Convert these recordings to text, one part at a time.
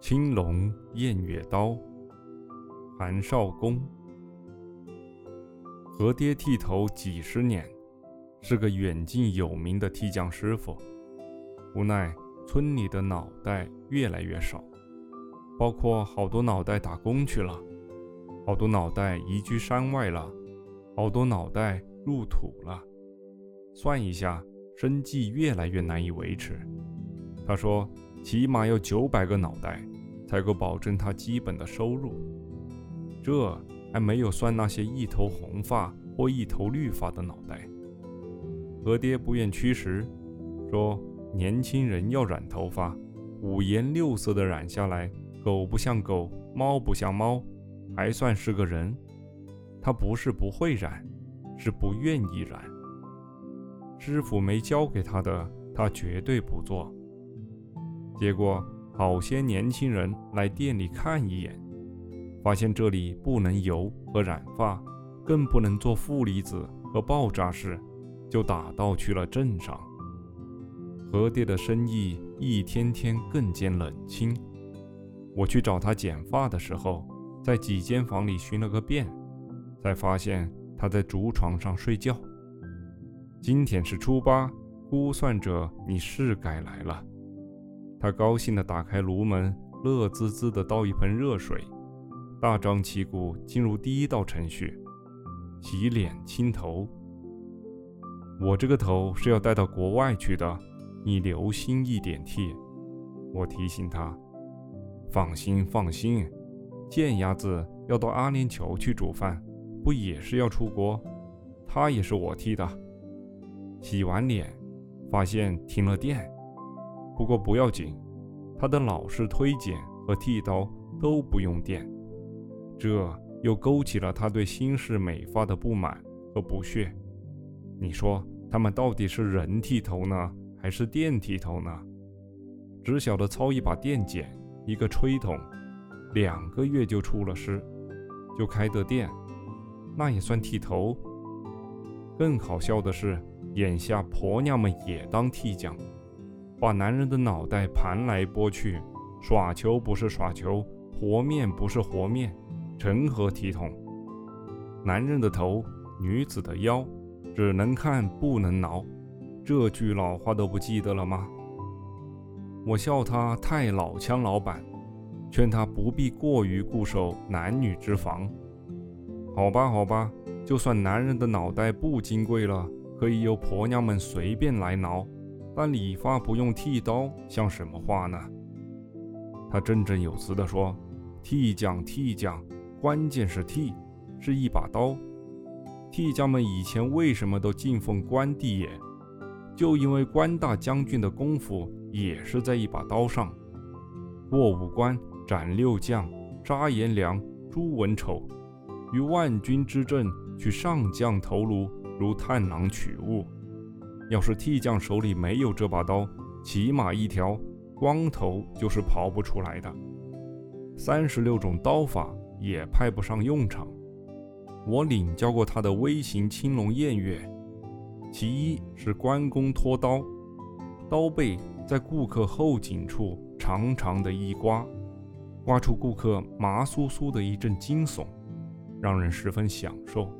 青龙偃月刀，韩少功。何爹剃头几十年，是个远近有名的剃匠师傅。无奈村里的脑袋越来越少，包括好多脑袋打工去了，好多脑袋移居山外了，好多脑袋入土了。算一下，生计越来越难以维持。他说。起码要九百个脑袋，才够保证他基本的收入。这还没有算那些一头红发或一头绿发的脑袋。何爹不愿驱使，说年轻人要染头发，五颜六色的染下来，狗不像狗，猫不像猫，还算是个人。他不是不会染，是不愿意染。师傅没教给他的，他绝对不做。结果，好些年轻人来店里看一眼，发现这里不能油和染发，更不能做负离子和爆炸式，就打道去了镇上。何爹的生意一天天更见冷清。我去找他剪发的时候，在几间房里寻了个遍，才发现他在竹床上睡觉。今天是初八，估算着你是该来了。他高兴地打开炉门，乐滋滋地倒一盆热水，大张旗鼓进入第一道程序：洗脸清头。我这个头是要带到国外去的，你留心一点剃。我提醒他：“放心，放心，贱丫子要到阿联酋去煮饭，不也是要出国？他也是我剃的。洗完脸，发现停了电。”不过不要紧，他的老式推剪和剃刀都不用电，这又勾起了他对新式美发的不满和不屑。你说他们到底是人剃头呢，还是电剃头呢？只晓得操一把电剪，一个吹筒，两个月就出了师，就开的电，那也算剃头。更好笑的是，眼下婆娘们也当剃匠。把男人的脑袋盘来拨去，耍球不是耍球，和面不是和面，成何体统？男人的头，女子的腰，只能看不能挠，这句老话都不记得了吗？我笑他太老枪老板，劝他不必过于固守男女之防。好吧，好吧，就算男人的脑袋不金贵了，可以由婆娘们随便来挠。但理发不用剃刀，像什么话呢？他振振有词地说：“剃匠，剃匠，关键是剃，是一把刀。剃匠们以前为什么都敬奉关帝爷？就因为关大将军的功夫也是在一把刀上。过五关斩六将，杀颜良、诛文丑，于万军之阵取上将头颅，如探囊取物。”要是剃匠手里没有这把刀，起码一条光头就是刨不出来的。三十六种刀法也派不上用场。我领教过他的微型青龙偃月，其一是关公拖刀，刀背在顾客后颈处长长的一刮，刮出顾客麻酥酥的一阵惊悚，让人十分享受。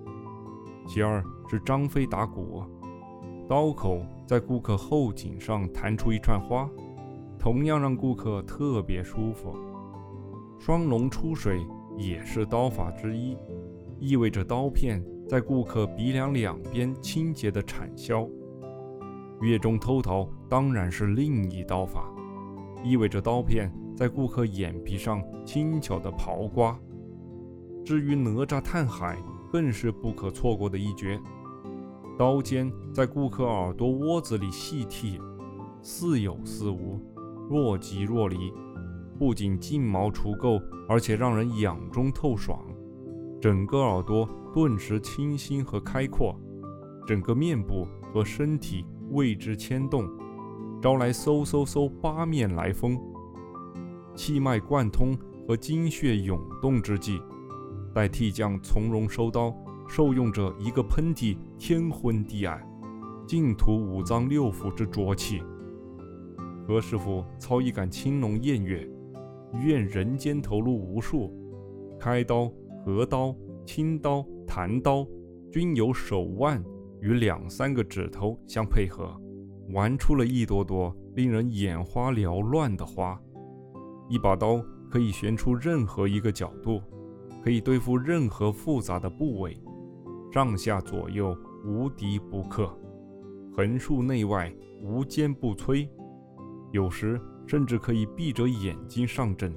其二是张飞打鼓。刀口在顾客后颈上弹出一串花，同样让顾客特别舒服。双龙出水也是刀法之一，意味着刀片在顾客鼻梁两边清洁的铲削。月中偷桃当然是另一刀法，意味着刀片在顾客眼皮上轻巧的刨刮。至于哪吒探海，更是不可错过的一绝。刀尖在顾客耳朵窝子里细剃，似有似无，若即若离，不仅净毛除垢，而且让人痒中透爽，整个耳朵顿时清新和开阔，整个面部和身体为之牵动，招来嗖嗖嗖八面来风，气脉贯通和精血涌动之际，待替匠从容收刀。受用者一个喷嚏，天昏地暗，净吐五脏六腑之浊气。何师傅操一杆青龙偃月，愿人间头颅无数，开刀、合刀、清刀、弹刀，均由手腕与两三个指头相配合，玩出了一朵朵令人眼花缭乱的花。一把刀可以旋出任何一个角度，可以对付任何复杂的部位，上下左右无敌不克，横竖内外无坚不摧。有时甚至可以闭着眼睛上阵，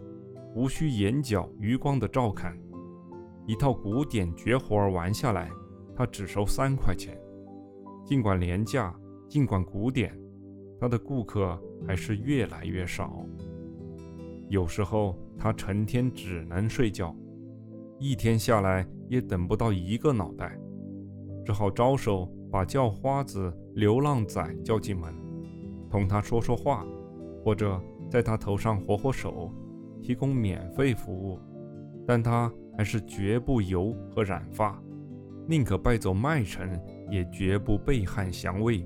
无需眼角余光的照看。一套古典绝活儿玩下来，他只收三块钱。尽管廉价，尽管古典，他的顾客还是越来越少。有时候他成天只能睡觉，一天下来也等不到一个脑袋，只好招手把叫花子、流浪仔叫进门，同他说说话。或者在他头上活活手，提供免费服务，但他还是绝不油和染发，宁可败走麦城，也绝不背汉降魏。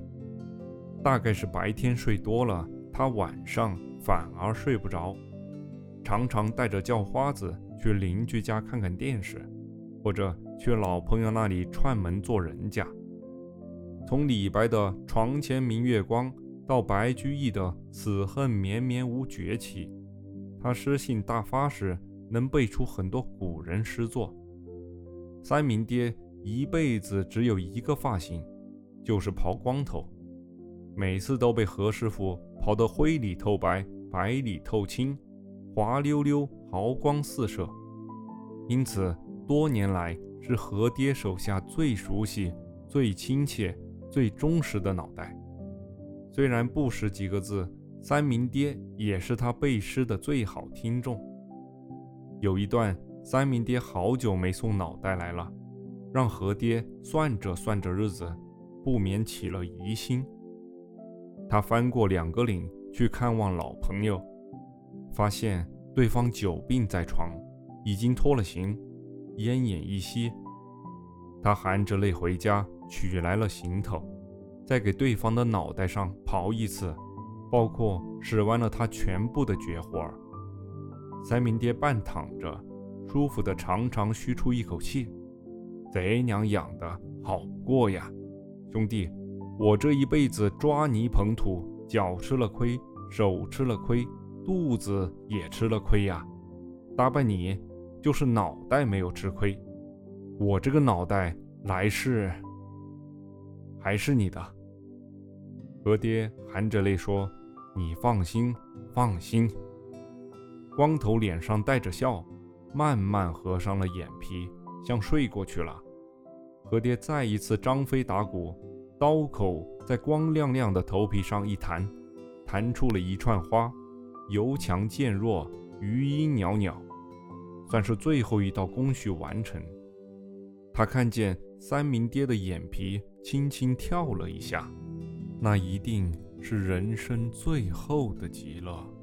大概是白天睡多了，他晚上反而睡不着，常常带着叫花子去邻居家看看电视，或者去老朋友那里串门做人家。从李白的“床前明月光”。到白居易的“此恨绵绵无绝期”，他诗性大发时能背出很多古人诗作。三明爹一辈子只有一个发型，就是刨光头，每次都被何师傅刨得灰里透白、白里透青，滑溜溜、毫光四射。因此，多年来是何爹手下最熟悉、最亲切、最忠实的脑袋。虽然不识几个字，三明爹也是他背诗的最好听众。有一段，三明爹好久没送脑袋来了，让何爹算着算着日子，不免起了疑心。他翻过两个岭去看望老朋友，发现对方久病在床，已经脱了形，奄奄一息。他含着泪回家取来了行头。再给对方的脑袋上刨一次，包括使完了他全部的绝活儿。三明爹半躺着，舒服的长长吁出一口气，贼娘养的好过呀！兄弟，我这一辈子抓泥捧土，脚吃了亏，手吃了亏，肚子也吃了亏呀！打败你，就是脑袋没有吃亏。我这个脑袋来世还是你的。何爹含着泪说：“你放心，放心。”光头脸上带着笑，慢慢合上了眼皮，像睡过去了。何爹再一次张飞打鼓，刀口在光亮亮的头皮上一弹，弹出了一串花，由强渐弱，余音袅袅，算是最后一道工序完成。他看见三明爹的眼皮轻轻跳了一下。那一定是人生最后的极乐。